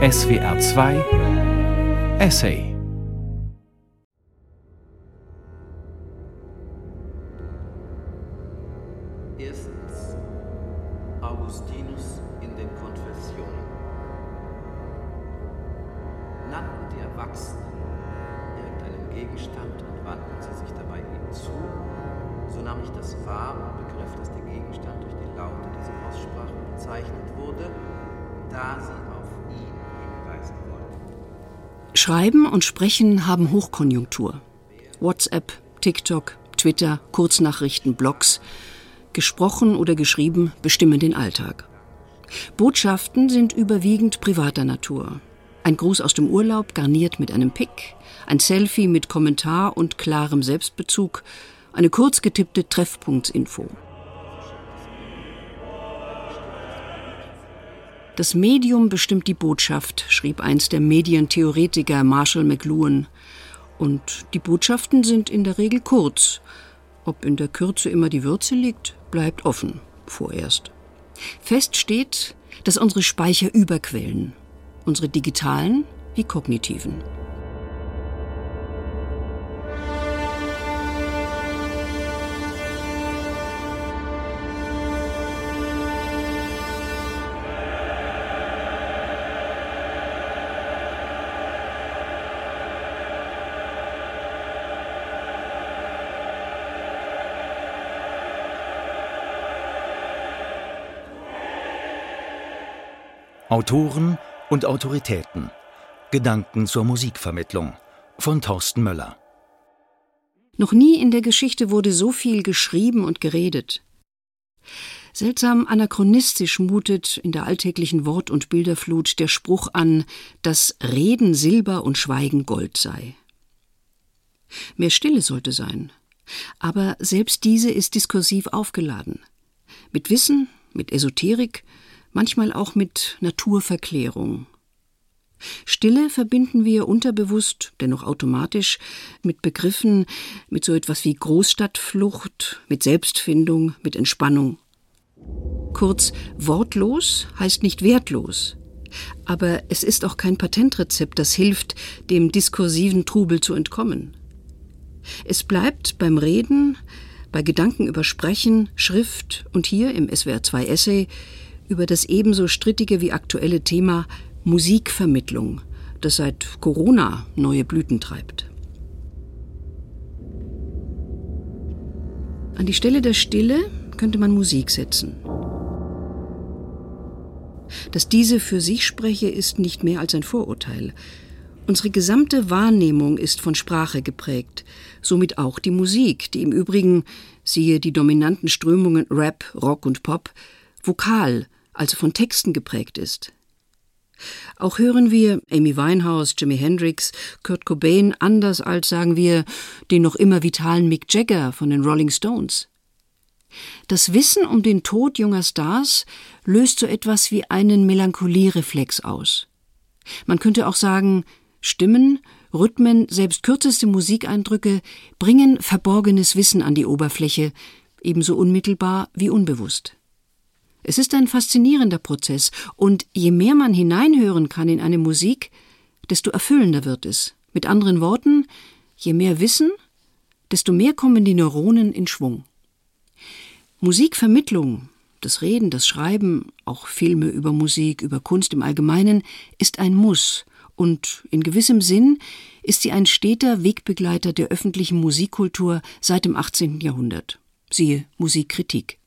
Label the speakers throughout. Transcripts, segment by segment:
Speaker 1: SWR 2 Essay
Speaker 2: und
Speaker 3: Sprechen haben Hochkonjunktur. WhatsApp, TikTok, Twitter, Kurznachrichten, Blogs. Gesprochen oder geschrieben bestimmen den Alltag. Botschaften sind überwiegend privater Natur. Ein Gruß aus dem Urlaub garniert mit einem Pick, ein Selfie mit Kommentar und klarem Selbstbezug, eine kurz getippte Treffpunktsinfo. Das Medium bestimmt die Botschaft, schrieb einst der Medientheoretiker Marshall McLuhan. Und die Botschaften sind in der Regel kurz. Ob in der Kürze immer die Würze liegt, bleibt offen, vorerst. Fest steht, dass unsere Speicher überquellen, unsere digitalen wie kognitiven.
Speaker 4: Autoren und Autoritäten. Gedanken zur Musikvermittlung von Thorsten Möller.
Speaker 3: Noch nie in der Geschichte wurde so viel geschrieben und geredet. Seltsam anachronistisch mutet in der alltäglichen Wort- und Bilderflut der Spruch an, dass Reden Silber und Schweigen Gold sei. Mehr Stille sollte sein. Aber selbst diese ist diskursiv aufgeladen. Mit Wissen, mit Esoterik, manchmal auch mit Naturverklärung. Stille verbinden wir unterbewusst, dennoch automatisch, mit Begriffen, mit so etwas wie Großstadtflucht, mit Selbstfindung, mit Entspannung. Kurz, wortlos heißt nicht wertlos. Aber es ist auch kein Patentrezept, das hilft, dem diskursiven Trubel zu entkommen. Es bleibt beim Reden, bei Gedanken über Sprechen, Schrift und hier im SWR 2 Essay über das ebenso strittige wie aktuelle Thema Musikvermittlung, das seit Corona neue Blüten treibt. An die Stelle der Stille könnte man Musik setzen. Dass diese für sich spreche, ist nicht mehr als ein Vorurteil. Unsere gesamte Wahrnehmung ist von Sprache geprägt, somit auch die Musik, die im Übrigen, siehe die dominanten Strömungen Rap, Rock und Pop, vokal, also von Texten geprägt ist. Auch hören wir Amy Winehouse, Jimi Hendrix, Kurt Cobain anders als, sagen wir, den noch immer vitalen Mick Jagger von den Rolling Stones. Das Wissen um den Tod junger Stars löst so etwas wie einen Melancholiereflex aus. Man könnte auch sagen, Stimmen, Rhythmen, selbst kürzeste Musikeindrücke bringen verborgenes Wissen an die Oberfläche, ebenso unmittelbar wie unbewusst. Es ist ein faszinierender Prozess, und je mehr man hineinhören kann in eine Musik, desto erfüllender wird es. Mit anderen Worten, je mehr Wissen, desto mehr kommen die Neuronen in Schwung. Musikvermittlung, das Reden, das Schreiben, auch Filme über Musik, über Kunst im Allgemeinen, ist ein Muss, und in gewissem Sinn ist sie ein steter Wegbegleiter der öffentlichen Musikkultur seit dem 18. Jahrhundert. Siehe Musikkritik.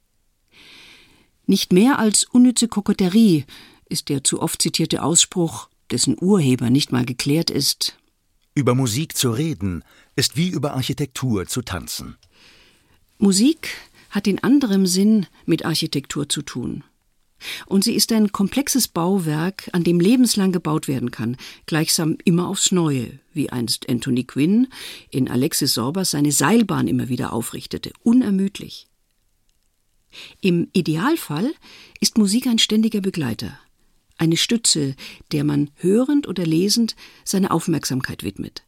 Speaker 3: Nicht mehr als unnütze Koketterie ist der zu oft zitierte Ausspruch, dessen Urheber nicht mal geklärt ist.
Speaker 4: Über Musik zu reden ist wie über Architektur zu tanzen.
Speaker 3: Musik hat in anderem Sinn mit Architektur zu tun. Und sie ist ein komplexes Bauwerk, an dem lebenslang gebaut werden kann, gleichsam immer aufs Neue, wie einst Anthony Quinn in Alexis Sorbas seine Seilbahn immer wieder aufrichtete, unermüdlich. Im Idealfall ist Musik ein ständiger Begleiter, eine Stütze, der man hörend oder lesend seine Aufmerksamkeit widmet.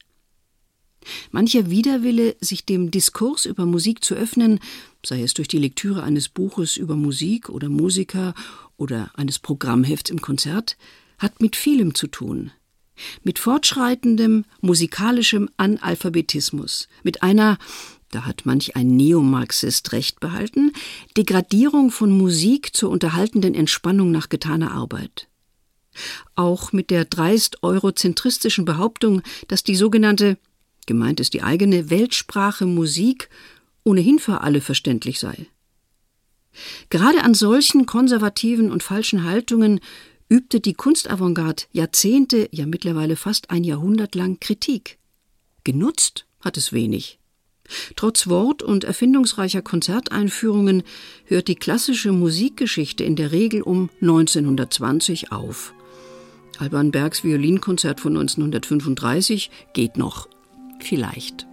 Speaker 3: Mancher Widerwille, sich dem Diskurs über Musik zu öffnen, sei es durch die Lektüre eines Buches über Musik oder Musiker oder eines Programmhefts im Konzert, hat mit vielem zu tun. Mit fortschreitendem musikalischem Analphabetismus, mit einer, da hat manch ein Neomarxist recht behalten, Degradierung von Musik zur unterhaltenden Entspannung nach getaner Arbeit. Auch mit der dreist eurozentristischen Behauptung, dass die sogenannte, gemeint ist die eigene Weltsprache Musik, ohnehin für alle verständlich sei. Gerade an solchen konservativen und falschen Haltungen übte die Kunstavantgarde Jahrzehnte, ja mittlerweile fast ein Jahrhundert lang Kritik. Genutzt hat es wenig. Trotz wort- und erfindungsreicher Konzerteinführungen hört die klassische Musikgeschichte in der Regel um 1920 auf. Alban Bergs Violinkonzert von 1935 geht noch. Vielleicht.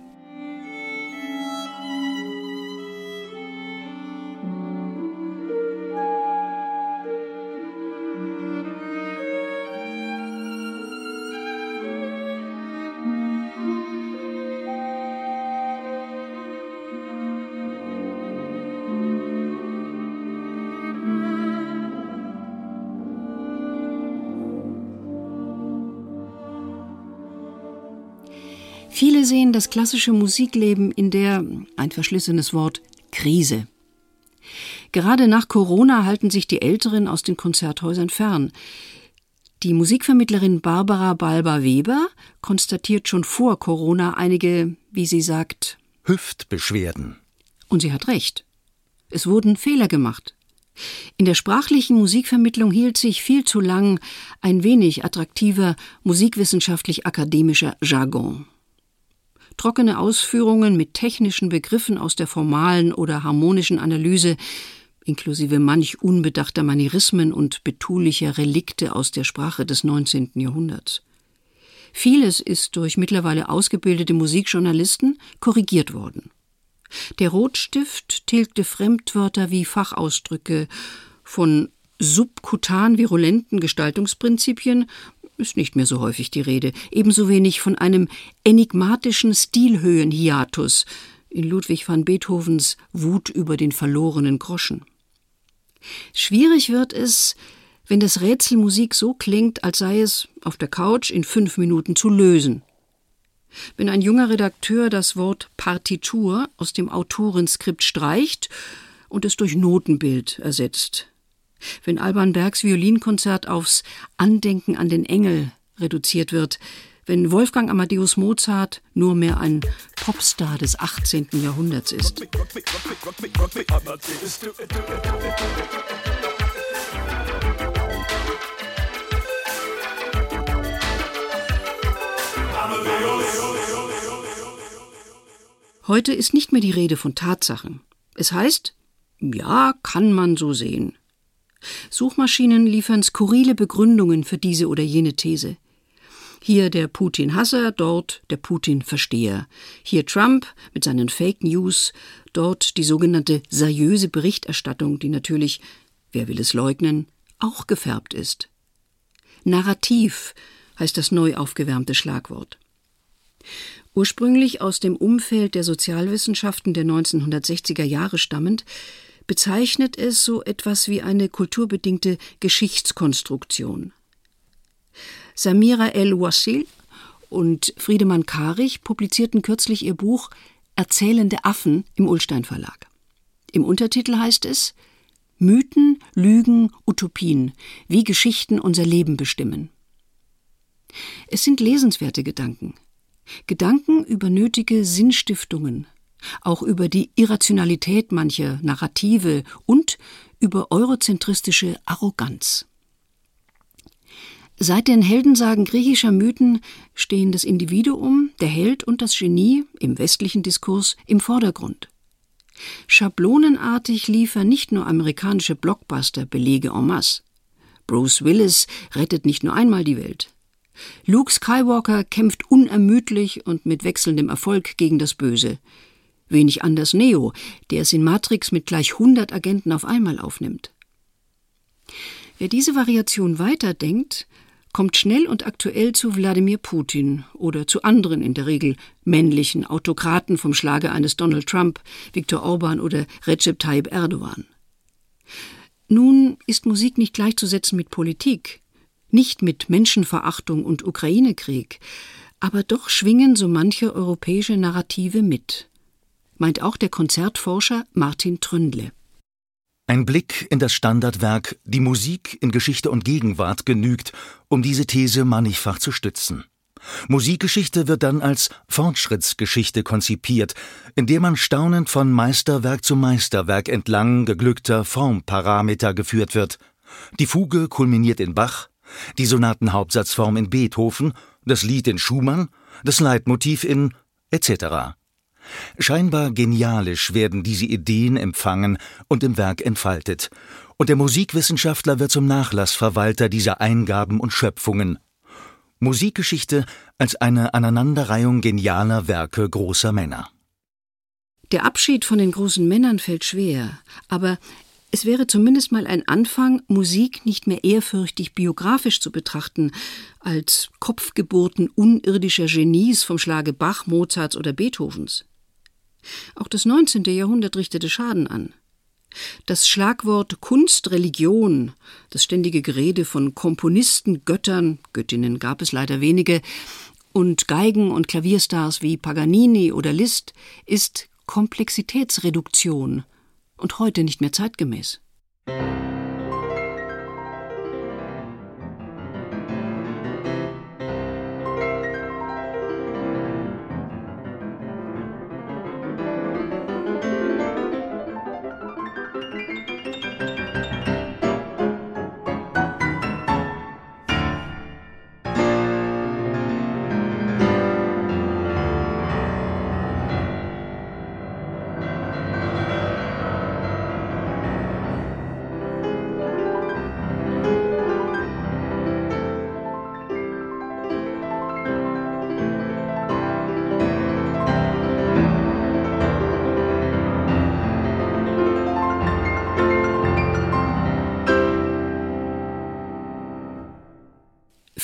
Speaker 3: Das klassische Musikleben in der, ein verschlissenes Wort, Krise. Gerade nach Corona halten sich die Älteren aus den Konzerthäusern fern. Die Musikvermittlerin Barbara Balber-Weber konstatiert schon vor Corona einige, wie sie sagt,
Speaker 4: Hüftbeschwerden.
Speaker 3: Und sie hat recht. Es wurden Fehler gemacht. In der sprachlichen Musikvermittlung hielt sich viel zu lang ein wenig attraktiver musikwissenschaftlich-akademischer Jargon. Trockene Ausführungen mit technischen Begriffen aus der formalen oder harmonischen Analyse, inklusive manch unbedachter Manierismen und betulicher Relikte aus der Sprache des 19. Jahrhunderts. Vieles ist durch mittlerweile ausgebildete Musikjournalisten korrigiert worden. Der Rotstift tilgte Fremdwörter wie Fachausdrücke von subkutan virulenten Gestaltungsprinzipien ist nicht mehr so häufig die Rede, ebenso wenig von einem enigmatischen Stilhöhenhiatus in Ludwig van Beethovens Wut über den verlorenen Groschen. Schwierig wird es, wenn das Rätsel Musik so klingt, als sei es auf der Couch in fünf Minuten zu lösen. Wenn ein junger Redakteur das Wort Partitur aus dem Autorenskript streicht und es durch Notenbild ersetzt, wenn Alban Bergs Violinkonzert aufs Andenken an den Engel reduziert wird, wenn Wolfgang Amadeus Mozart nur mehr ein Popstar des 18. Jahrhunderts ist. Heute ist nicht mehr die Rede von Tatsachen. Es heißt, ja, kann man so sehen. Suchmaschinen liefern skurrile Begründungen für diese oder jene These. Hier der Putin-Hasser, dort der Putin-Versteher. Hier Trump mit seinen Fake News, dort die sogenannte seriöse Berichterstattung, die natürlich, wer will es leugnen, auch gefärbt ist. Narrativ heißt das neu aufgewärmte Schlagwort. Ursprünglich aus dem Umfeld der Sozialwissenschaften der 1960er Jahre stammend, bezeichnet es so etwas wie eine kulturbedingte Geschichtskonstruktion. Samira El-Wassil und Friedemann Karich publizierten kürzlich ihr Buch Erzählende Affen im Ullstein Verlag. Im Untertitel heißt es Mythen, Lügen, Utopien, wie Geschichten unser Leben bestimmen. Es sind lesenswerte Gedanken. Gedanken über nötige Sinnstiftungen, auch über die Irrationalität mancher Narrative und über eurozentristische Arroganz. Seit den Heldensagen griechischer Mythen stehen das Individuum, der Held und das Genie im westlichen Diskurs im Vordergrund. Schablonenartig liefern nicht nur amerikanische Blockbuster Belege en masse. Bruce Willis rettet nicht nur einmal die Welt. Luke Skywalker kämpft unermüdlich und mit wechselndem Erfolg gegen das Böse. Wenig anders Neo, der es in Matrix mit gleich 100 Agenten auf einmal aufnimmt. Wer diese Variation weiterdenkt, kommt schnell und aktuell zu Wladimir Putin oder zu anderen in der Regel männlichen Autokraten vom Schlage eines Donald Trump, Viktor Orban oder Recep Tayyip Erdogan. Nun ist Musik nicht gleichzusetzen mit Politik. Nicht mit Menschenverachtung und Ukraine-Krieg, aber doch schwingen so manche europäische Narrative mit, meint auch der Konzertforscher Martin Tründle.
Speaker 4: Ein Blick in das Standardwerk Die Musik in Geschichte und Gegenwart genügt, um diese These mannigfach zu stützen. Musikgeschichte wird dann als Fortschrittsgeschichte konzipiert, in der man staunend von Meisterwerk zu Meisterwerk entlang geglückter Formparameter geführt wird. Die Fuge kulminiert in Bach, die Sonatenhauptsatzform in Beethoven, das Lied in Schumann, das Leitmotiv in etc. Scheinbar genialisch werden diese Ideen empfangen und im Werk entfaltet, und der Musikwissenschaftler wird zum Nachlassverwalter dieser Eingaben und Schöpfungen. Musikgeschichte als eine Aneinanderreihung genialer Werke großer Männer.
Speaker 3: Der Abschied von den großen Männern fällt schwer, aber es wäre zumindest mal ein Anfang, Musik nicht mehr ehrfürchtig biografisch zu betrachten, als Kopfgeburten unirdischer Genies vom Schlage Bach, Mozarts oder Beethovens. Auch das 19. Jahrhundert richtete Schaden an. Das Schlagwort Kunst, Religion, das ständige Gerede von Komponisten, Göttern, Göttinnen gab es leider wenige, und Geigen- und Klavierstars wie Paganini oder Liszt ist Komplexitätsreduktion und heute nicht mehr zeitgemäß.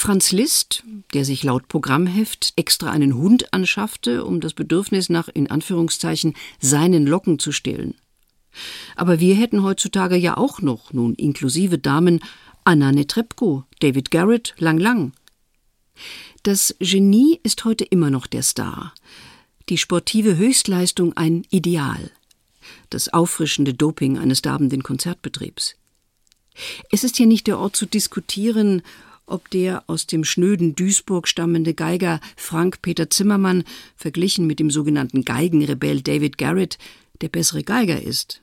Speaker 3: Franz Liszt, der sich laut Programmheft extra einen Hund anschaffte, um das Bedürfnis nach in Anführungszeichen seinen Locken zu stillen. Aber wir hätten heutzutage ja auch noch, nun inklusive Damen, Anna Netrebko, David Garrett, Lang Lang. Das Genie ist heute immer noch der Star, die sportive Höchstleistung ein Ideal, das auffrischende Doping eines darbenden Konzertbetriebs. Es ist hier nicht der Ort zu diskutieren, ob der aus dem schnöden Duisburg stammende Geiger Frank Peter Zimmermann verglichen mit dem sogenannten Geigenrebell David Garrett der bessere Geiger ist.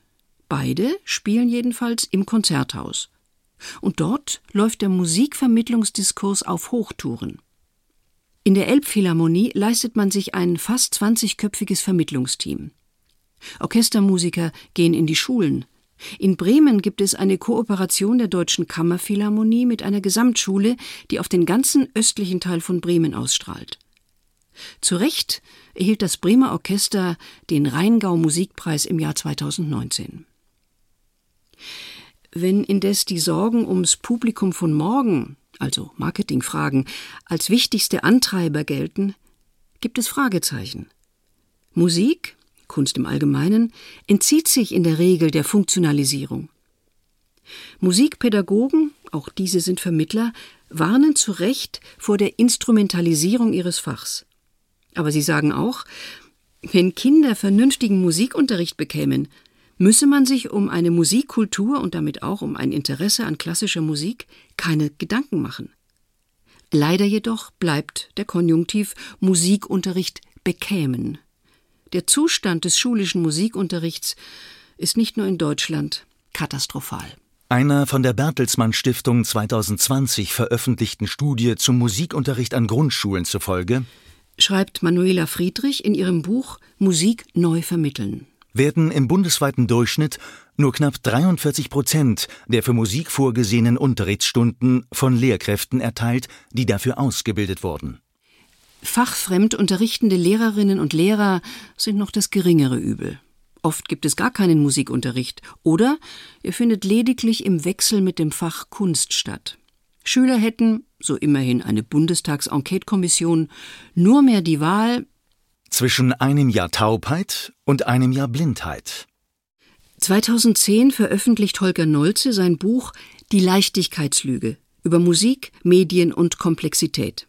Speaker 3: Beide spielen jedenfalls im Konzerthaus. Und dort läuft der Musikvermittlungsdiskurs auf Hochtouren. In der Elbphilharmonie leistet man sich ein fast 20-köpfiges Vermittlungsteam. Orchestermusiker gehen in die Schulen, in Bremen gibt es eine Kooperation der Deutschen Kammerphilharmonie mit einer Gesamtschule, die auf den ganzen östlichen Teil von Bremen ausstrahlt. Zu Recht erhielt das Bremer Orchester den Rheingau Musikpreis im Jahr 2019. Wenn indes die Sorgen ums Publikum von morgen, also Marketingfragen, als wichtigste Antreiber gelten, gibt es Fragezeichen. Musik, Kunst im Allgemeinen, entzieht sich in der Regel der Funktionalisierung. Musikpädagogen, auch diese sind Vermittler, warnen zu Recht vor der Instrumentalisierung ihres Fachs. Aber sie sagen auch, wenn Kinder vernünftigen Musikunterricht bekämen, müsse man sich um eine Musikkultur und damit auch um ein Interesse an klassischer Musik keine Gedanken machen. Leider jedoch bleibt der Konjunktiv Musikunterricht bekämen. Der Zustand des schulischen Musikunterrichts ist nicht nur in Deutschland katastrophal.
Speaker 4: Einer von der Bertelsmann Stiftung 2020 veröffentlichten Studie zum Musikunterricht an Grundschulen zufolge
Speaker 3: schreibt Manuela Friedrich in ihrem Buch Musik neu vermitteln.
Speaker 4: Werden im bundesweiten Durchschnitt nur knapp 43 Prozent der für Musik vorgesehenen Unterrichtsstunden von Lehrkräften erteilt, die dafür ausgebildet wurden.
Speaker 3: Fachfremd unterrichtende Lehrerinnen und Lehrer sind noch das geringere Übel. Oft gibt es gar keinen Musikunterricht oder er findet lediglich im Wechsel mit dem Fach Kunst statt. Schüler hätten, so immerhin eine Bundestags-Enquete-Kommission, nur mehr die Wahl
Speaker 4: zwischen einem Jahr Taubheit und einem Jahr Blindheit.
Speaker 3: 2010 veröffentlicht Holger Nolze sein Buch Die Leichtigkeitslüge über Musik, Medien und Komplexität.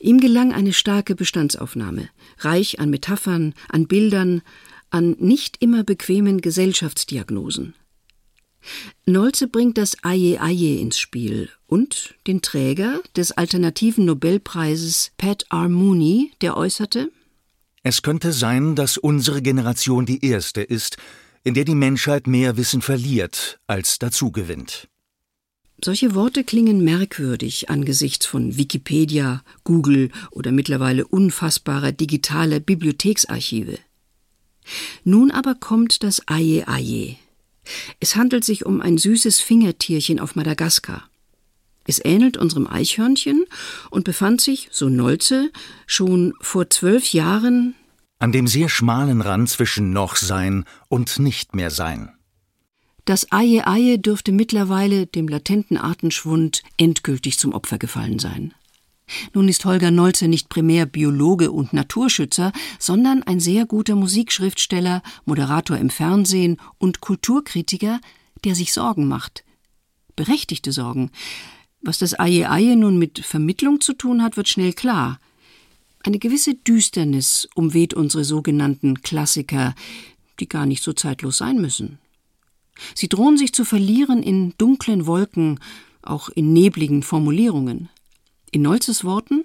Speaker 3: Ihm gelang eine starke Bestandsaufnahme, reich an Metaphern, an Bildern, an nicht immer bequemen Gesellschaftsdiagnosen. Nolze bringt das Aye Aye ins Spiel und den Träger des alternativen Nobelpreises Pat R. Mooney, der äußerte:
Speaker 4: Es könnte sein, dass unsere Generation die erste ist, in der die Menschheit mehr Wissen verliert als dazugewinnt.
Speaker 3: Solche Worte klingen merkwürdig angesichts von Wikipedia, Google oder mittlerweile unfassbarer digitaler Bibliotheksarchive. Nun aber kommt das Aye Aye. Es handelt sich um ein süßes Fingertierchen auf Madagaskar. Es ähnelt unserem Eichhörnchen und befand sich, so Nolze, schon vor zwölf Jahren
Speaker 4: an dem sehr schmalen Rand zwischen noch sein und nicht mehr sein.
Speaker 3: Das Aie Aie dürfte mittlerweile dem latenten Artenschwund endgültig zum Opfer gefallen sein. Nun ist Holger Nolze nicht primär Biologe und Naturschützer, sondern ein sehr guter Musikschriftsteller, Moderator im Fernsehen und Kulturkritiker, der sich Sorgen macht. Berechtigte Sorgen. Was das Aie Aie nun mit Vermittlung zu tun hat, wird schnell klar. Eine gewisse Düsternis umweht unsere sogenannten Klassiker, die gar nicht so zeitlos sein müssen. Sie drohen sich zu verlieren in dunklen Wolken, auch in nebligen Formulierungen. In Nolzes Worten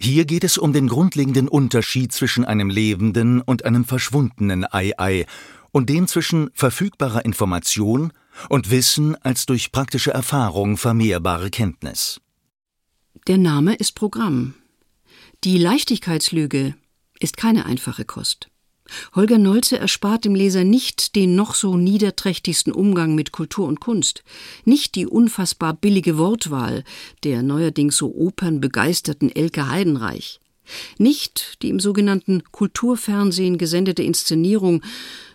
Speaker 4: hier geht es um den grundlegenden Unterschied zwischen einem lebenden und einem verschwundenen Ei-Ei und dem zwischen verfügbarer Information und Wissen als durch praktische Erfahrung vermehrbare Kenntnis.
Speaker 3: Der Name ist Programm. Die Leichtigkeitslüge ist keine einfache Kost. Holger Nolze erspart dem Leser nicht den noch so niederträchtigsten Umgang mit Kultur und Kunst, nicht die unfassbar billige Wortwahl der neuerdings so opernbegeisterten Elke Heidenreich, nicht die im sogenannten Kulturfernsehen gesendete Inszenierung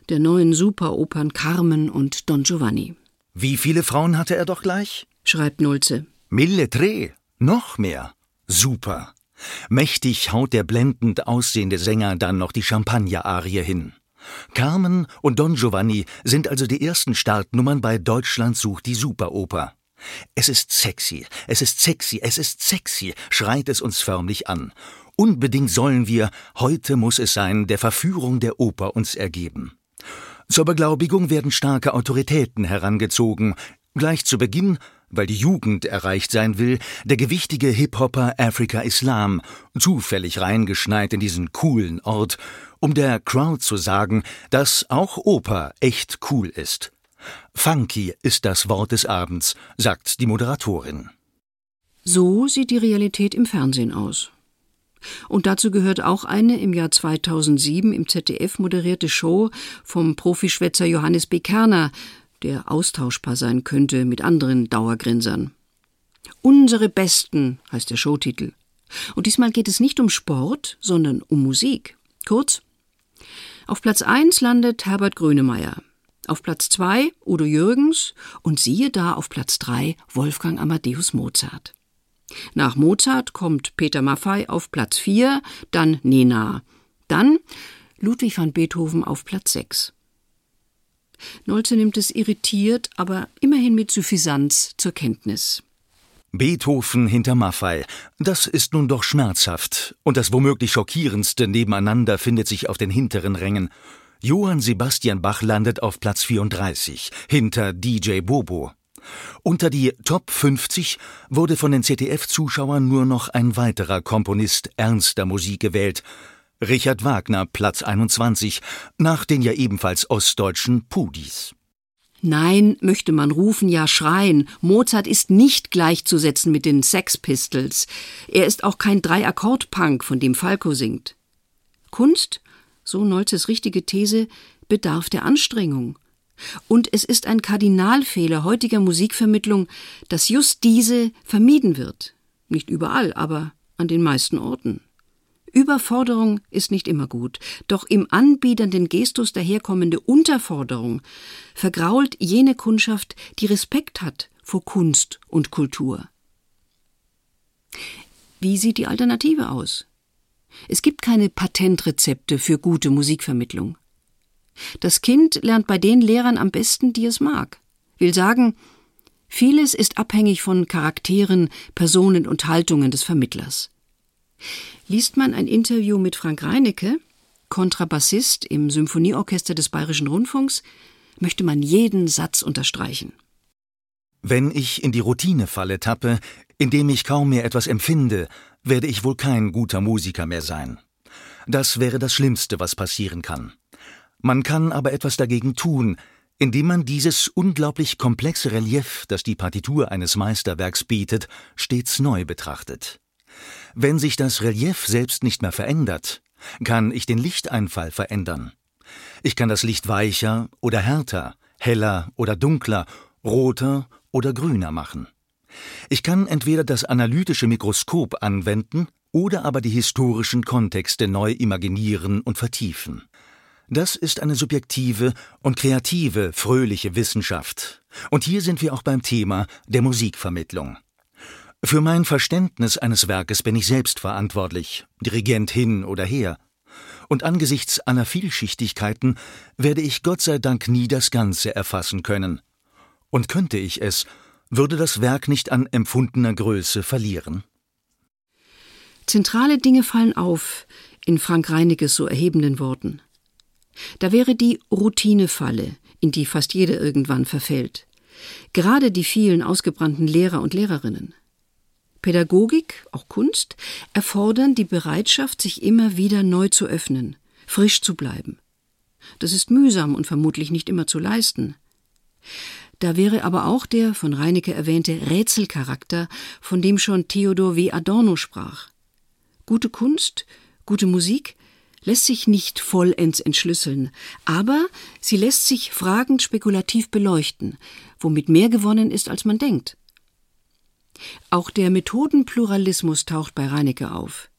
Speaker 3: der neuen Superopern Carmen und Don Giovanni.
Speaker 4: Wie viele Frauen hatte er doch gleich?
Speaker 3: schreibt Nolze.
Speaker 4: Mille tre, noch mehr. Super. Mächtig haut der blendend aussehende Sänger dann noch die Champagner-Arie hin. Carmen und Don Giovanni sind also die ersten Startnummern bei Deutschland sucht die Superoper. Es ist sexy, es ist sexy, es ist sexy, schreit es uns förmlich an. Unbedingt sollen wir, heute muss es sein, der Verführung der Oper uns ergeben. Zur Beglaubigung werden starke Autoritäten herangezogen. Gleich zu Beginn weil die Jugend erreicht sein will, der gewichtige Hip-Hopper Africa Islam, zufällig reingeschneit in diesen coolen Ort, um der Crowd zu sagen, dass auch Oper echt cool ist. Funky ist das Wort des Abends, sagt die Moderatorin.
Speaker 3: So sieht die Realität im Fernsehen aus. Und dazu gehört auch eine im Jahr 2007 im ZDF moderierte Show vom Profischwätzer Johannes B. Kerner, der austauschbar sein könnte mit anderen Dauergrinsern. Unsere Besten heißt der Showtitel. Und diesmal geht es nicht um Sport, sondern um Musik. Kurz, auf Platz 1 landet Herbert Grönemeyer, auf Platz 2 Udo Jürgens und siehe da auf Platz 3 Wolfgang Amadeus Mozart. Nach Mozart kommt Peter Maffei auf Platz 4, dann Nena, dann Ludwig van Beethoven auf Platz 6. Nolze nimmt es irritiert, aber immerhin mit Suffisanz zur Kenntnis.
Speaker 4: Beethoven hinter Maffei. Das ist nun doch schmerzhaft. Und das womöglich schockierendste nebeneinander findet sich auf den hinteren Rängen. Johann Sebastian Bach landet auf Platz 34, hinter DJ Bobo. Unter die Top 50 wurde von den ZDF-Zuschauern nur noch ein weiterer Komponist ernster Musik gewählt, Richard Wagner, Platz 21, nach den ja ebenfalls ostdeutschen Pudis.
Speaker 3: Nein, möchte man rufen, ja schreien. Mozart ist nicht gleichzusetzen mit den Sex Pistols. Er ist auch kein Drei-Akkord-Punk, von dem Falco singt. Kunst, so Nolzes richtige These, bedarf der Anstrengung. Und es ist ein Kardinalfehler heutiger Musikvermittlung, dass just diese vermieden wird. Nicht überall, aber an den meisten Orten. Überforderung ist nicht immer gut, doch im anbiedernden Gestus daherkommende Unterforderung vergrault jene Kundschaft, die Respekt hat vor Kunst und Kultur. Wie sieht die Alternative aus? Es gibt keine Patentrezepte für gute Musikvermittlung. Das Kind lernt bei den Lehrern am besten, die es mag. Will sagen, Vieles ist abhängig von Charakteren, Personen und Haltungen des Vermittlers. Liest man ein Interview mit Frank Reinecke, Kontrabassist im Symphonieorchester des Bayerischen Rundfunks, möchte man jeden Satz unterstreichen.
Speaker 4: Wenn ich in die Routinefalle tappe, indem ich kaum mehr etwas empfinde, werde ich wohl kein guter Musiker mehr sein. Das wäre das Schlimmste, was passieren kann. Man kann aber etwas dagegen tun, indem man dieses unglaublich komplexe Relief, das die Partitur eines Meisterwerks bietet, stets neu betrachtet. Wenn sich das Relief selbst nicht mehr verändert, kann ich den Lichteinfall verändern. Ich kann das Licht weicher oder härter, heller oder dunkler, roter oder grüner machen. Ich kann entweder das analytische Mikroskop anwenden oder aber die historischen Kontexte neu imaginieren und vertiefen. Das ist eine subjektive und kreative, fröhliche Wissenschaft. Und hier sind wir auch beim Thema der Musikvermittlung. Für mein Verständnis eines Werkes bin ich selbst verantwortlich, Dirigent hin oder her. Und angesichts aller Vielschichtigkeiten werde ich Gott sei Dank nie das Ganze erfassen können. Und könnte ich es, würde das Werk nicht an empfundener Größe verlieren.
Speaker 3: Zentrale Dinge fallen auf in Frank Reinekes so erhebenden Worten. Da wäre die Routinefalle, in die fast jeder irgendwann verfällt. Gerade die vielen ausgebrannten Lehrer und Lehrerinnen. Pädagogik, auch Kunst, erfordern die Bereitschaft, sich immer wieder neu zu öffnen, frisch zu bleiben. Das ist mühsam und vermutlich nicht immer zu leisten. Da wäre aber auch der von Reinecke erwähnte Rätselcharakter, von dem schon Theodor W. Adorno sprach. Gute Kunst, gute Musik lässt sich nicht vollends entschlüsseln, aber sie lässt sich fragend spekulativ beleuchten, womit mehr gewonnen ist, als man denkt. Auch der Methodenpluralismus taucht bei Reinecke auf.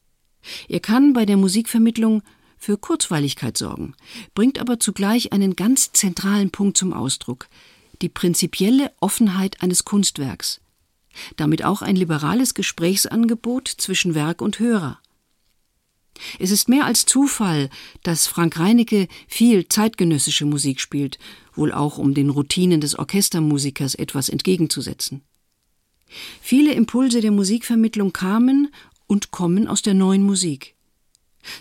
Speaker 3: Er kann bei der Musikvermittlung für Kurzweiligkeit sorgen, bringt aber zugleich einen ganz zentralen Punkt zum Ausdruck, die prinzipielle Offenheit eines Kunstwerks, damit auch ein liberales Gesprächsangebot zwischen Werk und Hörer. Es ist mehr als Zufall, dass Frank Reinecke viel zeitgenössische Musik spielt, wohl auch um den Routinen des Orchestermusikers etwas entgegenzusetzen. Viele Impulse der Musikvermittlung kamen und kommen aus der neuen Musik.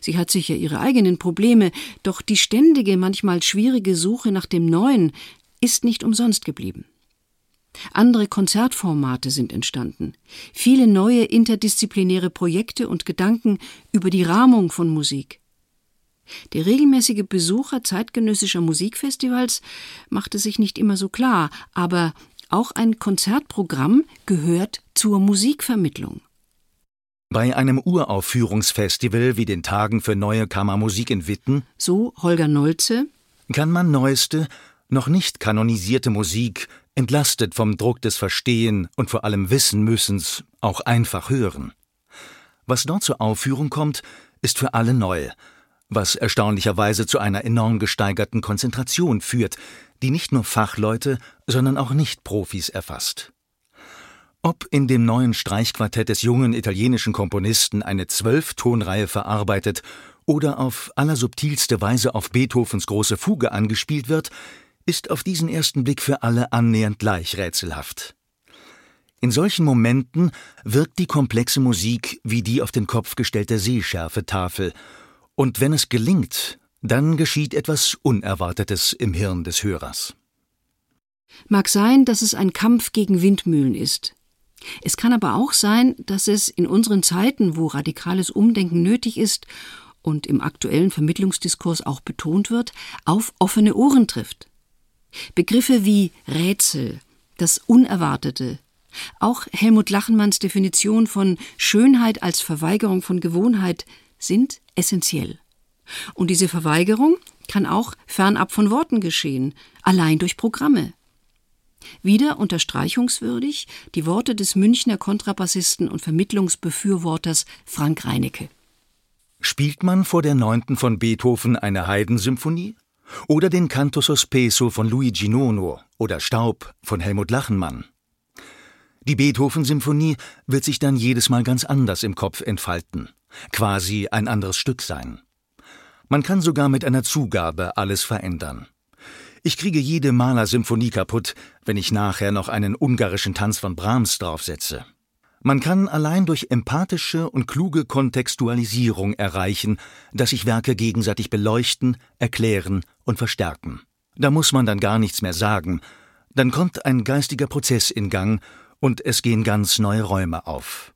Speaker 3: Sie hat sicher ihre eigenen Probleme, doch die ständige, manchmal schwierige Suche nach dem Neuen ist nicht umsonst geblieben. Andere Konzertformate sind entstanden, viele neue interdisziplinäre Projekte und Gedanken über die Rahmung von Musik. Der regelmäßige Besucher zeitgenössischer Musikfestivals machte sich nicht immer so klar, aber auch ein Konzertprogramm gehört zur Musikvermittlung.
Speaker 4: Bei einem Uraufführungsfestival wie den Tagen für neue Kammermusik in Witten,
Speaker 3: so Holger Nolze,
Speaker 4: kann man neueste, noch nicht kanonisierte Musik entlastet vom Druck des Verstehen und vor allem Wissenmüssens, auch einfach hören. Was dort zur Aufführung kommt, ist für alle neu, was erstaunlicherweise zu einer enorm gesteigerten Konzentration führt, die nicht nur Fachleute, sondern auch Nicht-Profis erfasst. Ob in dem neuen Streichquartett des jungen italienischen Komponisten eine Zwölftonreihe verarbeitet oder auf allersubtilste Weise auf Beethovens große Fuge angespielt wird, ist auf diesen ersten Blick für alle annähernd gleich rätselhaft. In solchen Momenten wirkt die komplexe Musik wie die auf den Kopf gestellte Sehschärfetafel, und wenn es gelingt, dann geschieht etwas Unerwartetes im Hirn des Hörers.
Speaker 3: Mag sein, dass es ein Kampf gegen Windmühlen ist. Es kann aber auch sein, dass es in unseren Zeiten, wo radikales Umdenken nötig ist und im aktuellen Vermittlungsdiskurs auch betont wird, auf offene Ohren trifft. Begriffe wie Rätsel, das Unerwartete, auch Helmut Lachenmanns Definition von Schönheit als Verweigerung von Gewohnheit sind essentiell. Und diese Verweigerung kann auch fernab von Worten geschehen, allein durch Programme. Wieder unterstreichungswürdig die Worte des Münchner Kontrabassisten und Vermittlungsbefürworters Frank Reinecke.
Speaker 4: Spielt man vor der neunten von Beethoven eine Heidensymphonie? Oder den Canto Sospeso von Luigi Nono oder Staub von Helmut Lachenmann. Die Beethoven-Symphonie wird sich dann jedes Mal ganz anders im Kopf entfalten, quasi ein anderes Stück sein. Man kann sogar mit einer Zugabe alles verändern. Ich kriege jede Malersymphonie kaputt, wenn ich nachher noch einen ungarischen Tanz von Brahms draufsetze. Man kann allein durch empathische und kluge Kontextualisierung erreichen, dass sich Werke gegenseitig beleuchten, erklären und verstärken. Da muss man dann gar nichts mehr sagen, dann kommt ein geistiger Prozess in Gang und es gehen ganz neue Räume auf.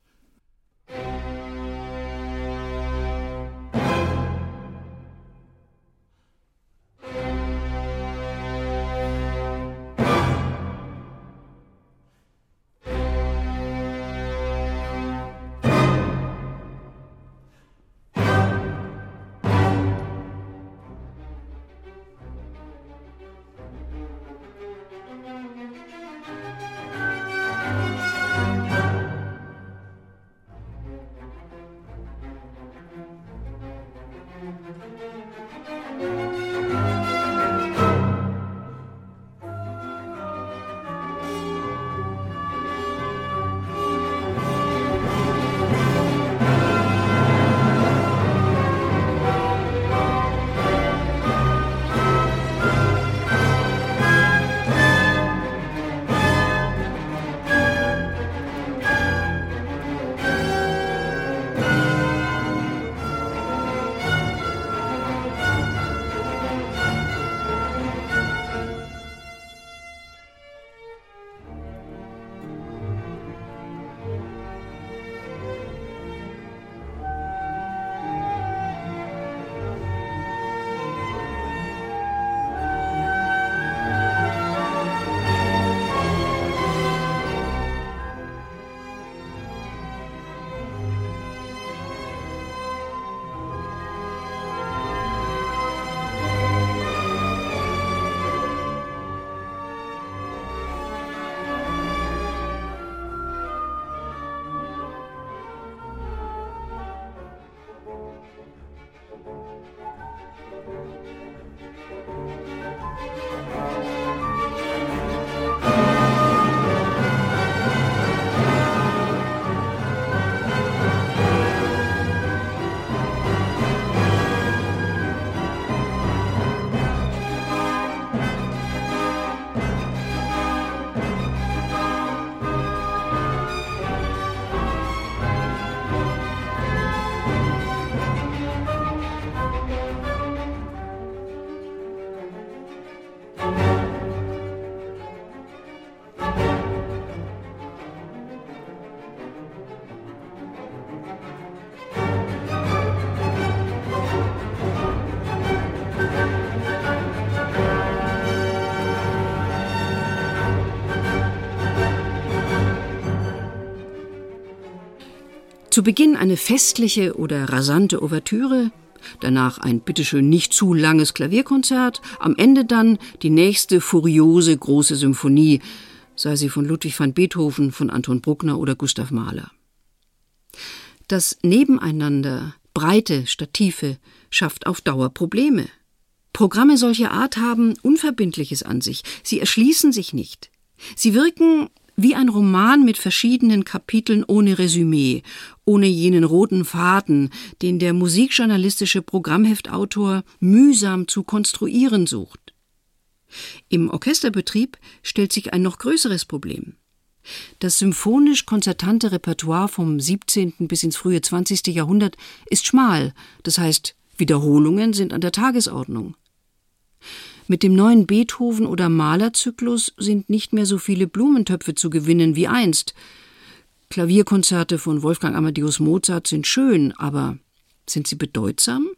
Speaker 3: Zu Beginn eine festliche oder rasante Ouvertüre, danach ein bitteschön nicht zu langes Klavierkonzert, am Ende dann die nächste furiose große Symphonie, sei sie von Ludwig van Beethoven, von Anton Bruckner oder Gustav Mahler. Das Nebeneinander, Breite statt Tiefe, schafft auf Dauer Probleme. Programme solcher Art haben Unverbindliches an sich, sie erschließen sich nicht. Sie wirken wie ein Roman mit verschiedenen Kapiteln ohne Resümee, ohne jenen roten Faden, den der musikjournalistische Programmheftautor mühsam zu konstruieren sucht. Im Orchesterbetrieb stellt sich ein noch größeres Problem. Das symphonisch-konzertante Repertoire vom 17. bis ins frühe 20. Jahrhundert ist schmal, das heißt, Wiederholungen sind an der Tagesordnung. Mit dem neuen Beethoven- oder Malerzyklus sind nicht mehr so viele Blumentöpfe zu gewinnen wie einst. Klavierkonzerte von Wolfgang Amadeus Mozart sind schön, aber sind sie bedeutsam?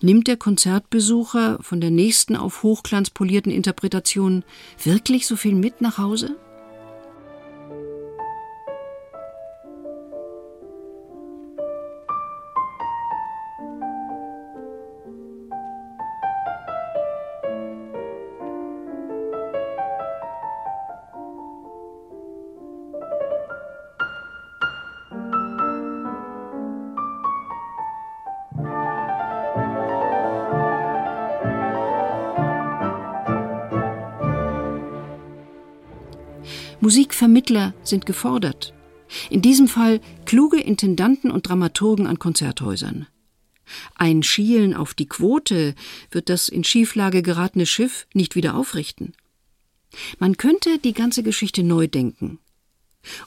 Speaker 3: Nimmt der Konzertbesucher von der nächsten auf Hochglanz polierten Interpretation wirklich so viel mit nach Hause? Musikvermittler sind gefordert. In diesem Fall kluge Intendanten und Dramaturgen an Konzerthäusern. Ein Schielen auf die Quote wird das in Schieflage geratene Schiff nicht wieder aufrichten. Man könnte die ganze Geschichte neu denken.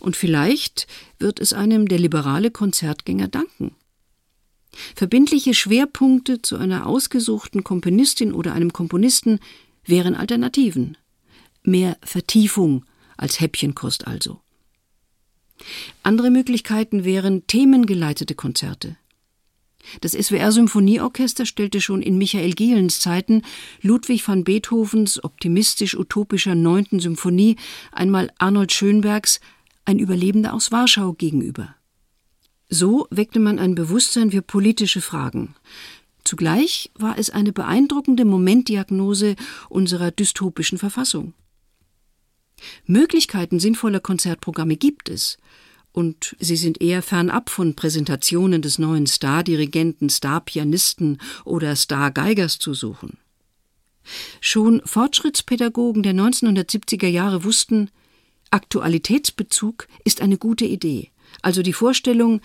Speaker 3: Und vielleicht wird es einem der liberale Konzertgänger danken. Verbindliche Schwerpunkte zu einer ausgesuchten Komponistin oder einem Komponisten wären Alternativen. Mehr Vertiefung als Häppchenkost also. Andere Möglichkeiten wären themengeleitete Konzerte. Das SWR-Symphonieorchester stellte schon in Michael Gielens Zeiten Ludwig van Beethovens optimistisch-utopischer neunten Symphonie einmal Arnold Schönbergs Ein Überlebender aus Warschau gegenüber. So weckte man ein Bewusstsein für politische Fragen. Zugleich war es eine beeindruckende Momentdiagnose unserer dystopischen Verfassung. Möglichkeiten sinnvoller Konzertprogramme gibt es, und sie sind eher fernab von Präsentationen des neuen Stardirigenten, Starpianisten oder Stargeigers zu suchen. Schon Fortschrittspädagogen der 1970er Jahre wussten, Aktualitätsbezug ist eine gute Idee, also die Vorstellung,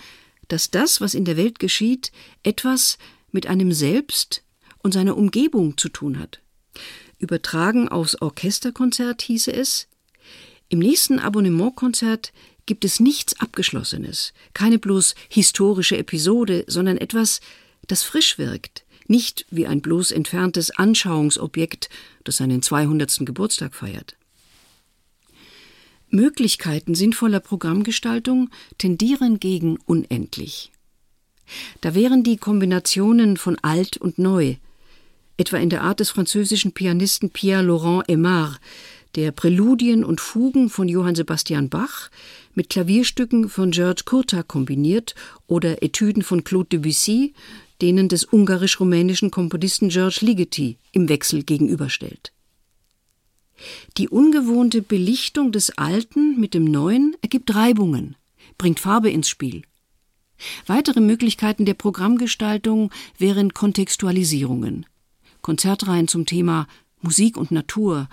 Speaker 3: dass das, was in der Welt geschieht, etwas mit einem selbst und seiner Umgebung zu tun hat. Übertragen aufs Orchesterkonzert hieße es, im nächsten Abonnementkonzert gibt es nichts Abgeschlossenes, keine bloß historische Episode, sondern etwas, das frisch wirkt, nicht wie ein bloß entferntes Anschauungsobjekt, das seinen 200. Geburtstag feiert. Möglichkeiten sinnvoller Programmgestaltung tendieren gegen unendlich. Da wären die Kombinationen von alt und neu, etwa in der Art des französischen Pianisten Pierre Laurent Aimard, der Präludien und Fugen von Johann Sebastian Bach mit Klavierstücken von George Kurta kombiniert oder Etüden von Claude Debussy, denen des ungarisch-rumänischen Komponisten George Ligeti im Wechsel gegenüberstellt. Die ungewohnte Belichtung des Alten mit dem Neuen ergibt Reibungen, bringt Farbe ins Spiel. Weitere Möglichkeiten der Programmgestaltung wären Kontextualisierungen. Konzertreihen zum Thema Musik und Natur,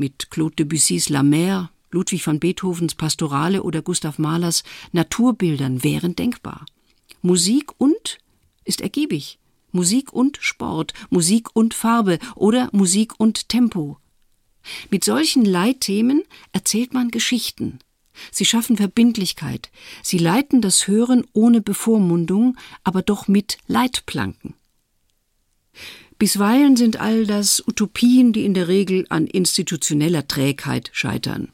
Speaker 3: mit Claude Debussys La Mer, Ludwig van Beethovens Pastorale oder Gustav Mahlers Naturbildern wären denkbar. Musik und ist ergiebig. Musik und Sport, Musik und Farbe oder Musik und Tempo. Mit solchen Leitthemen erzählt man Geschichten. Sie schaffen Verbindlichkeit. Sie leiten das Hören ohne Bevormundung, aber doch mit Leitplanken. Bisweilen sind all das Utopien, die in der Regel an institutioneller Trägheit scheitern.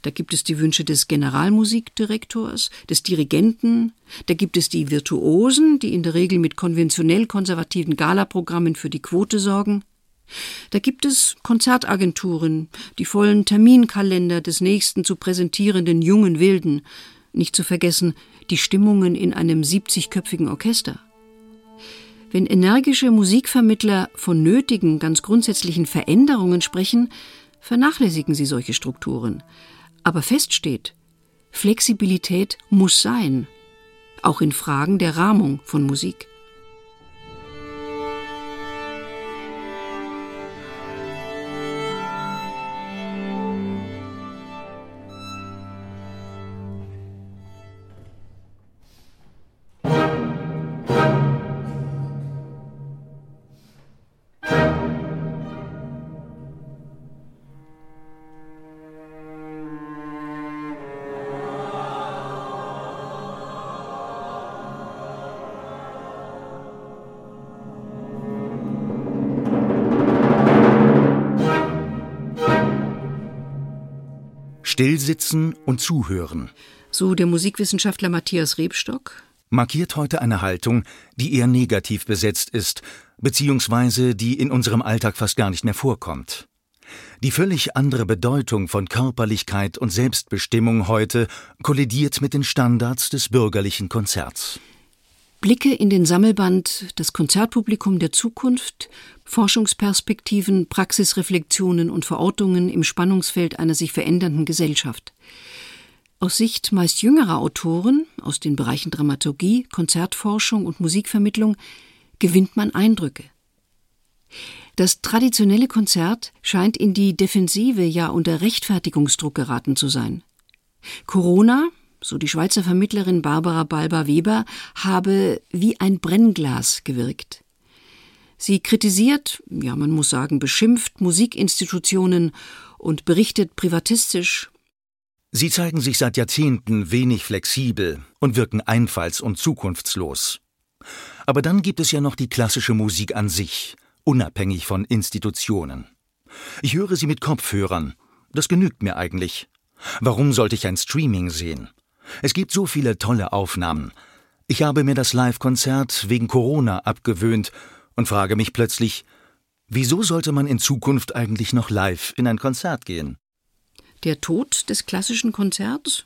Speaker 3: Da gibt es die Wünsche des Generalmusikdirektors, des Dirigenten, da gibt es die Virtuosen, die in der Regel mit konventionell konservativen Galaprogrammen für die Quote sorgen. Da gibt es Konzertagenturen, die vollen Terminkalender des nächsten zu präsentierenden jungen Wilden, nicht zu vergessen die Stimmungen in einem 70-köpfigen Orchester. Wenn energische Musikvermittler von nötigen, ganz grundsätzlichen Veränderungen sprechen, vernachlässigen sie solche Strukturen. Aber fest steht, Flexibilität muss sein, auch in Fragen der Rahmung von Musik.
Speaker 4: Stillsitzen und zuhören.
Speaker 3: So der Musikwissenschaftler Matthias Rebstock.
Speaker 4: Markiert heute eine Haltung, die eher negativ besetzt ist, beziehungsweise die in unserem Alltag fast gar nicht mehr vorkommt. Die völlig andere Bedeutung von Körperlichkeit und Selbstbestimmung heute kollidiert mit den Standards des bürgerlichen Konzerts.
Speaker 3: Blicke in den Sammelband Das Konzertpublikum der Zukunft, Forschungsperspektiven, Praxisreflexionen und Verortungen im Spannungsfeld einer sich verändernden Gesellschaft. Aus Sicht meist jüngerer Autoren aus den Bereichen Dramaturgie, Konzertforschung und Musikvermittlung gewinnt man Eindrücke. Das traditionelle Konzert scheint in die Defensive, ja unter Rechtfertigungsdruck geraten zu sein. Corona, so die Schweizer Vermittlerin Barbara Balber-Weber, habe wie ein Brennglas gewirkt. Sie kritisiert, ja man muss sagen, beschimpft Musikinstitutionen und berichtet privatistisch.
Speaker 4: Sie zeigen sich seit Jahrzehnten wenig flexibel und wirken einfalls- und zukunftslos. Aber dann gibt es ja noch die klassische Musik an sich, unabhängig von Institutionen. Ich höre sie mit Kopfhörern. Das genügt mir eigentlich. Warum sollte ich ein Streaming sehen? Es gibt so viele tolle Aufnahmen. Ich habe mir das Live-Konzert wegen Corona abgewöhnt und frage mich plötzlich, wieso sollte man in Zukunft eigentlich noch live in ein Konzert gehen?
Speaker 3: Der Tod des klassischen Konzerts?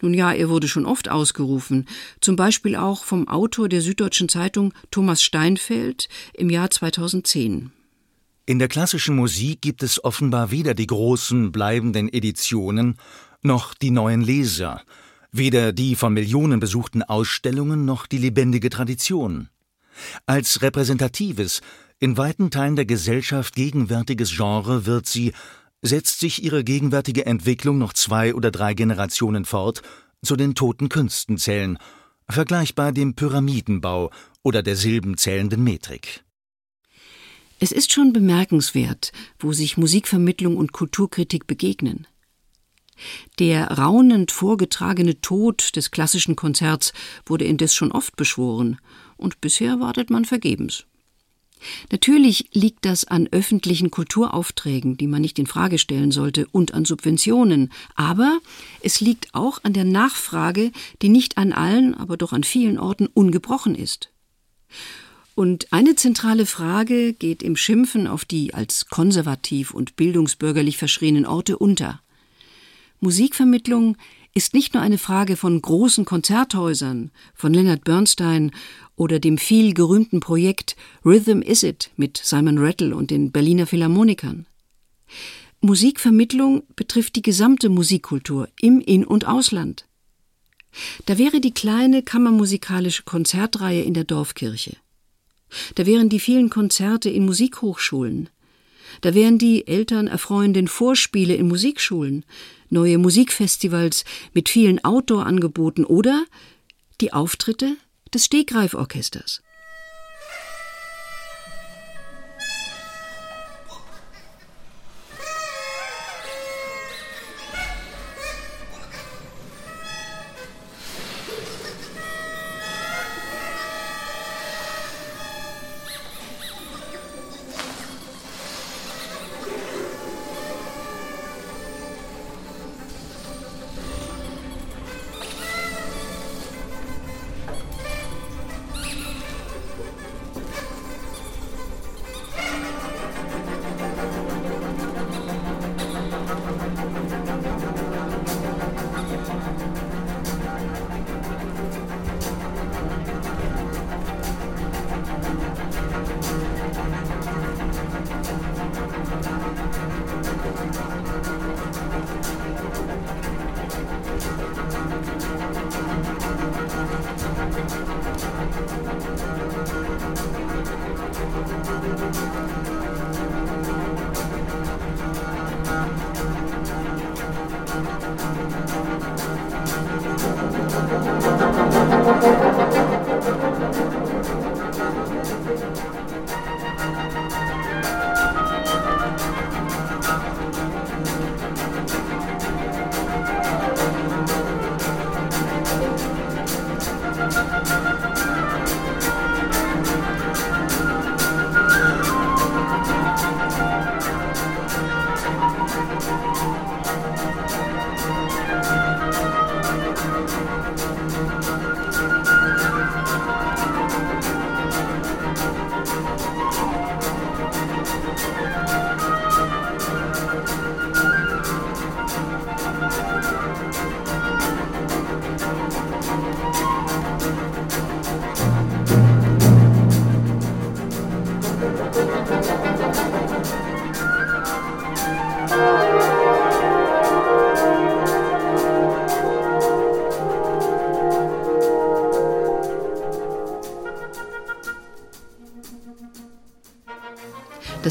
Speaker 3: Nun ja, er wurde schon oft ausgerufen, zum Beispiel auch vom Autor der Süddeutschen Zeitung Thomas Steinfeld im Jahr 2010.
Speaker 4: In der klassischen Musik gibt es offenbar weder die großen bleibenden Editionen noch die neuen Leser, weder die von Millionen besuchten Ausstellungen noch die lebendige Tradition. Als repräsentatives, in weiten Teilen der Gesellschaft gegenwärtiges Genre wird sie, setzt sich ihre gegenwärtige Entwicklung noch zwei oder drei Generationen fort, zu den toten Künsten zählen, vergleichbar dem Pyramidenbau oder der silbenzählenden Metrik.
Speaker 3: Es ist schon bemerkenswert, wo sich Musikvermittlung und Kulturkritik begegnen. Der raunend vorgetragene Tod des klassischen Konzerts wurde indes schon oft beschworen, und bisher wartet man vergebens. Natürlich liegt das an öffentlichen Kulturaufträgen, die man nicht in Frage stellen sollte, und an Subventionen, aber es liegt auch an der Nachfrage, die nicht an allen, aber doch an vielen Orten ungebrochen ist. Und eine zentrale Frage geht im Schimpfen auf die als konservativ und bildungsbürgerlich verschrienen Orte unter. Musikvermittlung ist nicht nur eine Frage von großen Konzerthäusern, von Leonard Bernstein oder dem viel gerühmten Projekt Rhythm Is It mit Simon Rattle und den Berliner Philharmonikern. Musikvermittlung betrifft die gesamte Musikkultur im In- und Ausland. Da wäre die kleine kammermusikalische Konzertreihe in der Dorfkirche. Da wären die vielen Konzerte in Musikhochschulen. Da wären die Eltern erfreuenden Vorspiele in Musikschulen, neue Musikfestivals mit vielen Outdoor-Angeboten oder die Auftritte des Stegreiforchesters.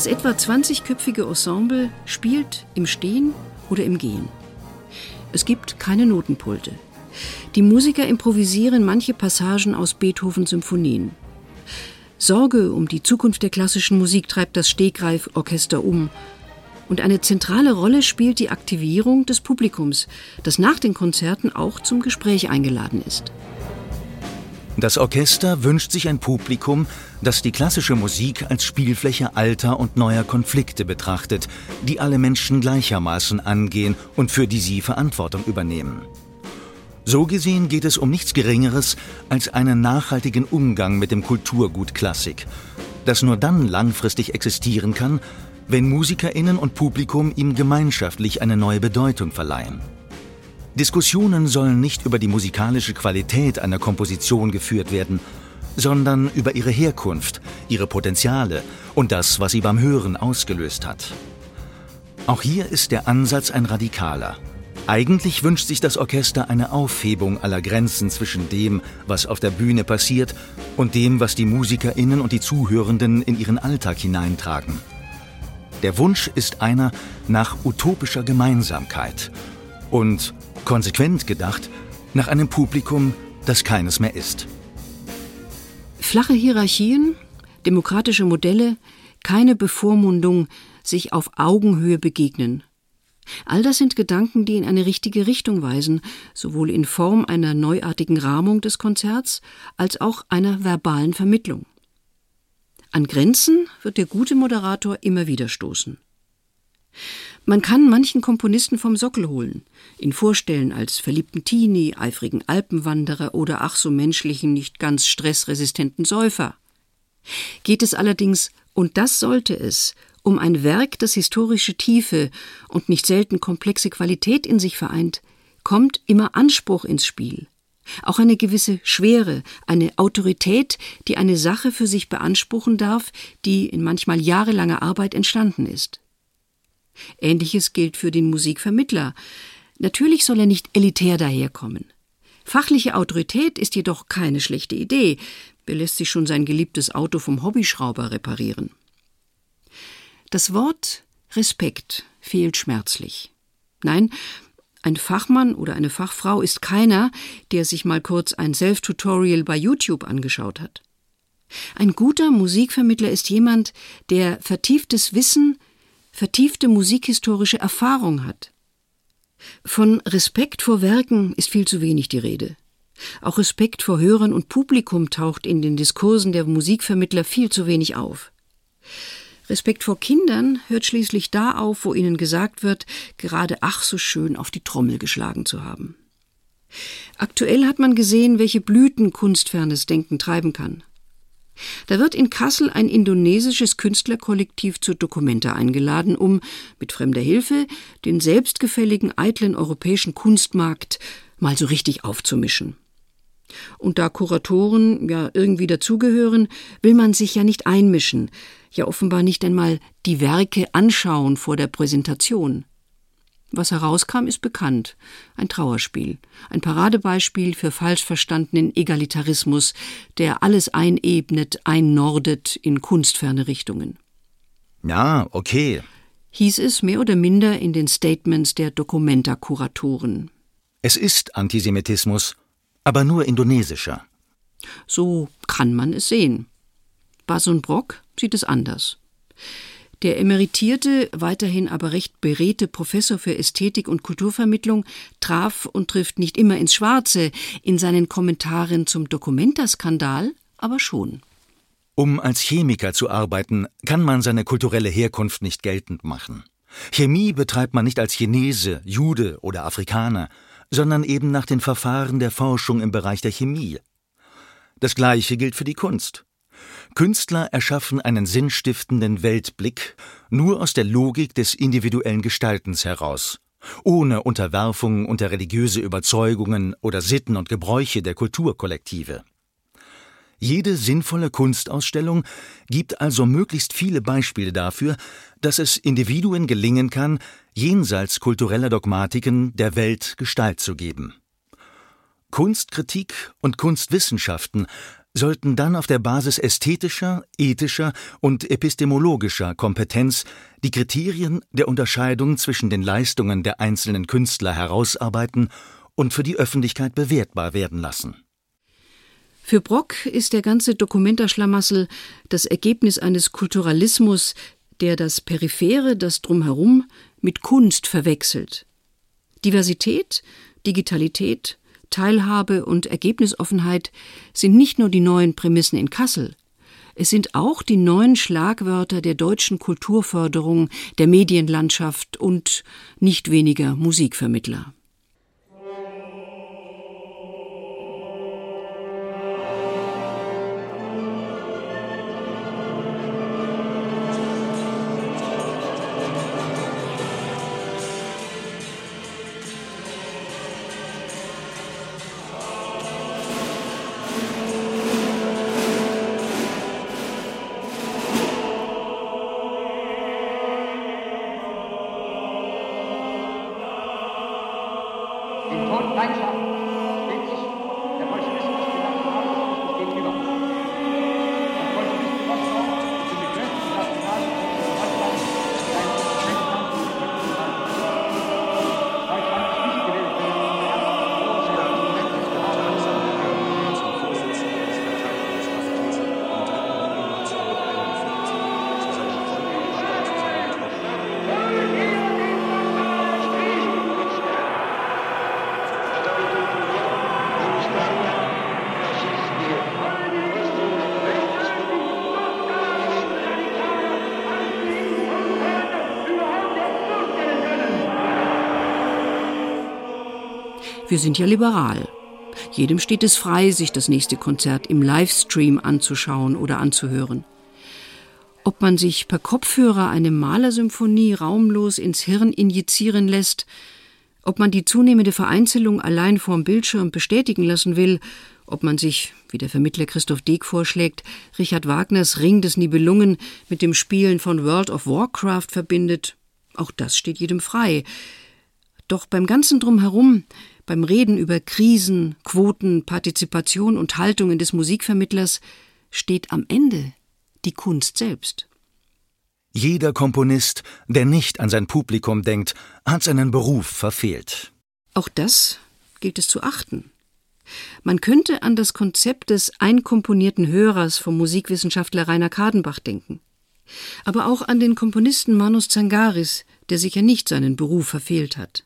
Speaker 3: Das etwa 20-köpfige Ensemble spielt im Stehen oder im Gehen. Es gibt keine Notenpulte. Die Musiker improvisieren manche Passagen aus Beethovens Symphonien. Sorge um die Zukunft der klassischen Musik treibt das Stegreif-Orchester um. Und eine zentrale Rolle spielt die Aktivierung des Publikums, das nach den Konzerten auch zum Gespräch eingeladen ist.
Speaker 4: Das Orchester wünscht sich ein Publikum, das die klassische Musik als Spielfläche alter und neuer Konflikte betrachtet, die alle Menschen gleichermaßen angehen und für die sie Verantwortung übernehmen. So gesehen geht es um nichts Geringeres als einen nachhaltigen Umgang mit dem Kulturgut Klassik, das nur dann langfristig existieren kann, wenn Musikerinnen und Publikum ihm gemeinschaftlich eine neue Bedeutung verleihen. Diskussionen sollen nicht über die musikalische Qualität einer Komposition geführt werden, sondern über ihre Herkunft, ihre Potenziale und das, was sie beim Hören ausgelöst hat. Auch hier ist der Ansatz ein radikaler. Eigentlich wünscht sich das Orchester eine Aufhebung aller Grenzen zwischen dem, was auf der Bühne passiert, und dem, was die Musikerinnen und die Zuhörenden in ihren Alltag hineintragen. Der Wunsch ist einer nach utopischer Gemeinsamkeit und, konsequent gedacht, nach einem Publikum, das keines mehr ist.
Speaker 3: Flache Hierarchien, demokratische Modelle, keine Bevormundung, sich auf Augenhöhe begegnen. All das sind Gedanken, die in eine richtige Richtung weisen, sowohl in Form einer neuartigen Rahmung des Konzerts als auch einer verbalen Vermittlung. An Grenzen wird der gute Moderator immer wieder stoßen. Man kann manchen Komponisten vom Sockel holen, ihn vorstellen als verliebten Teenie, eifrigen Alpenwanderer oder ach so menschlichen, nicht ganz stressresistenten Säufer. Geht es allerdings, und das sollte es, um ein Werk, das historische Tiefe und nicht selten komplexe Qualität in sich vereint, kommt immer Anspruch ins Spiel. Auch eine gewisse Schwere, eine Autorität, die eine Sache für sich beanspruchen darf, die in manchmal jahrelanger Arbeit entstanden ist. Ähnliches gilt für den Musikvermittler. Natürlich soll er nicht elitär daherkommen. Fachliche Autorität ist jedoch keine schlechte Idee. Wer lässt sich schon sein geliebtes Auto vom Hobbyschrauber reparieren? Das Wort Respekt fehlt schmerzlich. Nein, ein Fachmann oder eine Fachfrau ist keiner, der sich mal kurz ein Self-Tutorial bei YouTube angeschaut hat. Ein guter Musikvermittler ist jemand, der vertieftes Wissen, vertiefte musikhistorische Erfahrung hat. Von Respekt vor Werken ist viel zu wenig die Rede. Auch Respekt vor Hörern und Publikum taucht in den Diskursen der Musikvermittler viel zu wenig auf. Respekt vor Kindern hört schließlich da auf, wo ihnen gesagt wird, gerade ach so schön auf die Trommel geschlagen zu haben. Aktuell hat man gesehen, welche Blüten kunstfernes Denken treiben kann. Da wird in Kassel ein indonesisches Künstlerkollektiv zur Dokumenta eingeladen, um mit fremder Hilfe den selbstgefälligen, eitlen europäischen Kunstmarkt mal so richtig aufzumischen. Und da Kuratoren ja irgendwie dazugehören, will man sich ja nicht einmischen, ja offenbar nicht einmal die Werke anschauen vor der Präsentation. Was herauskam, ist bekannt. Ein Trauerspiel. Ein Paradebeispiel für falsch verstandenen Egalitarismus, der alles einebnet, einnordet in kunstferne Richtungen.
Speaker 4: Ja, okay.
Speaker 3: Hieß es mehr oder minder in den Statements der Documenta-Kuratoren.
Speaker 4: Es ist Antisemitismus, aber nur indonesischer.
Speaker 3: So kann man es sehen. Basun Brock sieht es anders. Der emeritierte, weiterhin aber recht beredte Professor für Ästhetik und Kulturvermittlung traf und trifft nicht immer ins Schwarze, in seinen Kommentaren zum Documenta-Skandal aber schon.
Speaker 4: Um als Chemiker zu arbeiten, kann man seine kulturelle Herkunft nicht geltend machen. Chemie betreibt man nicht als Chinese, Jude oder Afrikaner, sondern eben nach den Verfahren der Forschung im Bereich der Chemie. Das Gleiche gilt für die Kunst. Künstler erschaffen einen sinnstiftenden Weltblick nur aus der Logik des individuellen Gestaltens heraus, ohne Unterwerfung unter religiöse Überzeugungen oder Sitten und Gebräuche der Kulturkollektive. Jede sinnvolle Kunstausstellung gibt also möglichst viele Beispiele dafür, dass es Individuen gelingen kann, jenseits kultureller Dogmatiken der Welt Gestalt zu geben. Kunstkritik und Kunstwissenschaften sollten dann auf der Basis ästhetischer, ethischer und epistemologischer Kompetenz die Kriterien der Unterscheidung zwischen den Leistungen der einzelnen Künstler herausarbeiten und für die Öffentlichkeit bewertbar werden lassen.
Speaker 3: Für Brock ist der ganze Dokumentarschlamassel das Ergebnis eines Kulturalismus, der das Periphere, das Drumherum, mit Kunst verwechselt. Diversität, Digitalität, Teilhabe und Ergebnisoffenheit sind nicht nur die neuen Prämissen in Kassel, es sind auch die neuen Schlagwörter der deutschen Kulturförderung, der Medienlandschaft und nicht weniger Musikvermittler. 篮球 Wir sind ja liberal. Jedem steht es frei, sich das nächste Konzert im Livestream anzuschauen oder anzuhören. Ob man sich per Kopfhörer eine Malersymphonie raumlos ins Hirn injizieren lässt, ob man die zunehmende Vereinzelung allein vorm Bildschirm bestätigen lassen will, ob man sich, wie der Vermittler Christoph Deeg vorschlägt, Richard Wagners Ring des Nibelungen mit dem Spielen von World of Warcraft verbindet, auch das steht jedem frei. Doch beim ganzen Drumherum beim Reden über Krisen, Quoten, Partizipation und Haltungen des Musikvermittlers steht am Ende die Kunst selbst.
Speaker 4: Jeder Komponist, der nicht an sein Publikum denkt, hat seinen Beruf verfehlt.
Speaker 3: Auch das gilt es zu achten. Man könnte an das Konzept des einkomponierten Hörers vom Musikwissenschaftler Rainer Kadenbach denken. Aber auch an den Komponisten Manus Zangaris, der sicher nicht seinen Beruf verfehlt hat.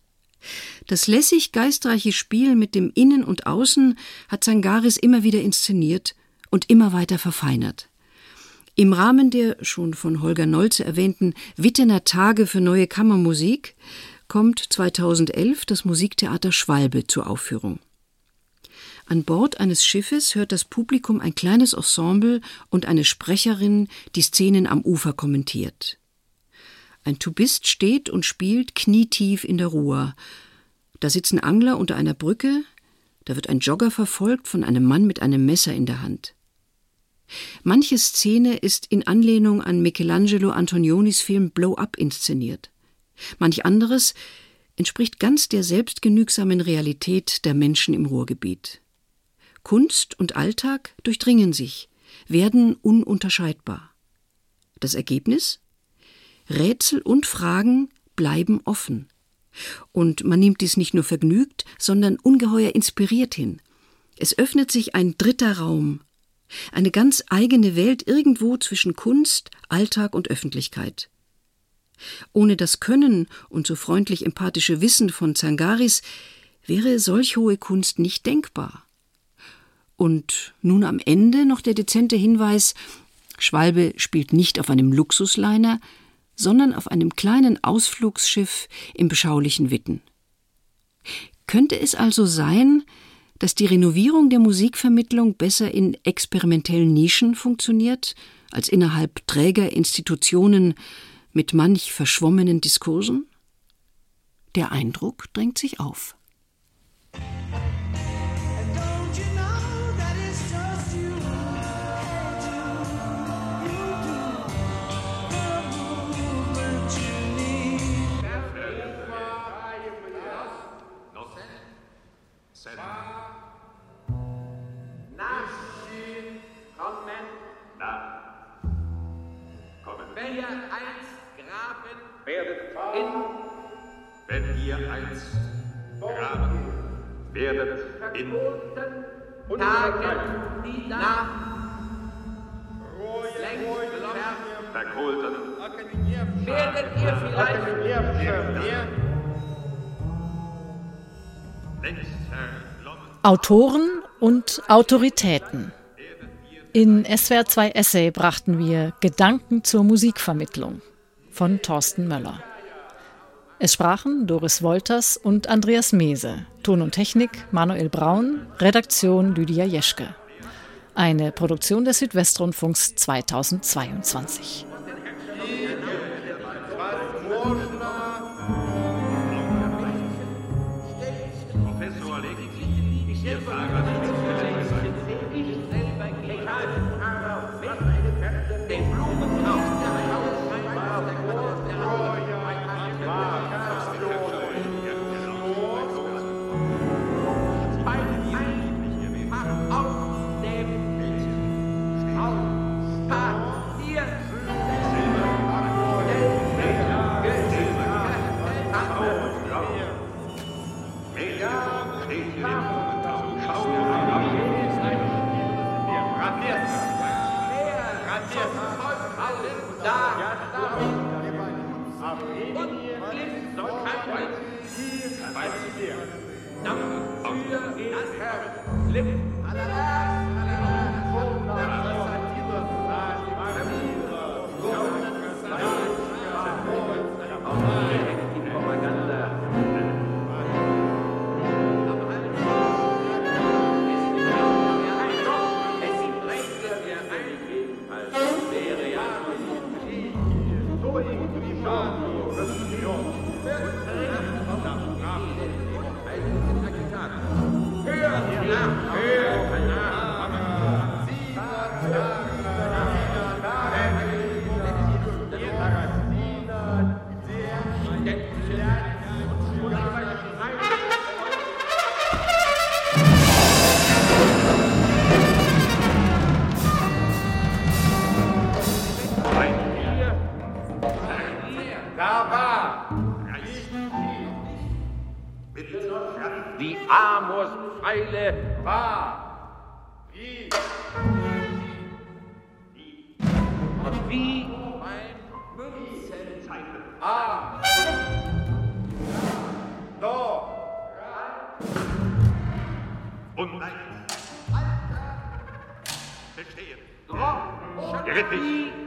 Speaker 3: Das lässig geistreiche Spiel mit dem Innen und Außen hat Zangaris immer wieder inszeniert und immer weiter verfeinert. Im Rahmen der schon von Holger Nolze erwähnten Wittener Tage für neue Kammermusik kommt 2011 das Musiktheater Schwalbe zur Aufführung. An Bord eines Schiffes hört das Publikum ein kleines Ensemble und eine Sprecherin, die Szenen am Ufer kommentiert. Ein Tubist steht und spielt knietief in der Ruhr. Da sitzen Angler unter einer Brücke, da wird ein Jogger verfolgt von einem Mann mit einem Messer in der Hand. Manche Szene ist in Anlehnung an Michelangelo Antonionis Film Blow Up inszeniert. Manch anderes entspricht ganz der selbstgenügsamen Realität der Menschen im Ruhrgebiet. Kunst und Alltag durchdringen sich, werden ununterscheidbar. Das Ergebnis? Rätsel und Fragen bleiben offen. Und man nimmt dies nicht nur vergnügt, sondern ungeheuer inspiriert hin. Es öffnet sich ein dritter Raum, eine ganz eigene Welt irgendwo zwischen Kunst, Alltag und Öffentlichkeit. Ohne das Können und so freundlich empathische Wissen von Zangaris wäre solch hohe Kunst nicht denkbar. Und nun am Ende noch der dezente Hinweis, Schwalbe spielt nicht auf einem Luxusliner, sondern auf einem kleinen Ausflugsschiff im beschaulichen Witten. Könnte es also sein, dass die Renovierung der Musikvermittlung besser in experimentellen Nischen funktioniert, als innerhalb träger Institutionen mit manch verschwommenen Diskursen? Der Eindruck drängt sich auf.
Speaker 5: In, wenn ihr einst graben
Speaker 6: werdet in
Speaker 5: Tagen, die nach
Speaker 6: verkohlten.
Speaker 5: Werdet ihr vielleicht
Speaker 7: Autoren und Autoritäten. In SWR 2 Essay brachten wir Gedanken zur Musikvermittlung von Thorsten Möller. Es sprachen Doris Wolters und Andreas Mese, Ton und Technik Manuel Braun, Redaktion Lydia Jeschke. Eine Produktion des Südwestrundfunks 2022.
Speaker 6: Und nein. Verstehen.
Speaker 5: Tropfen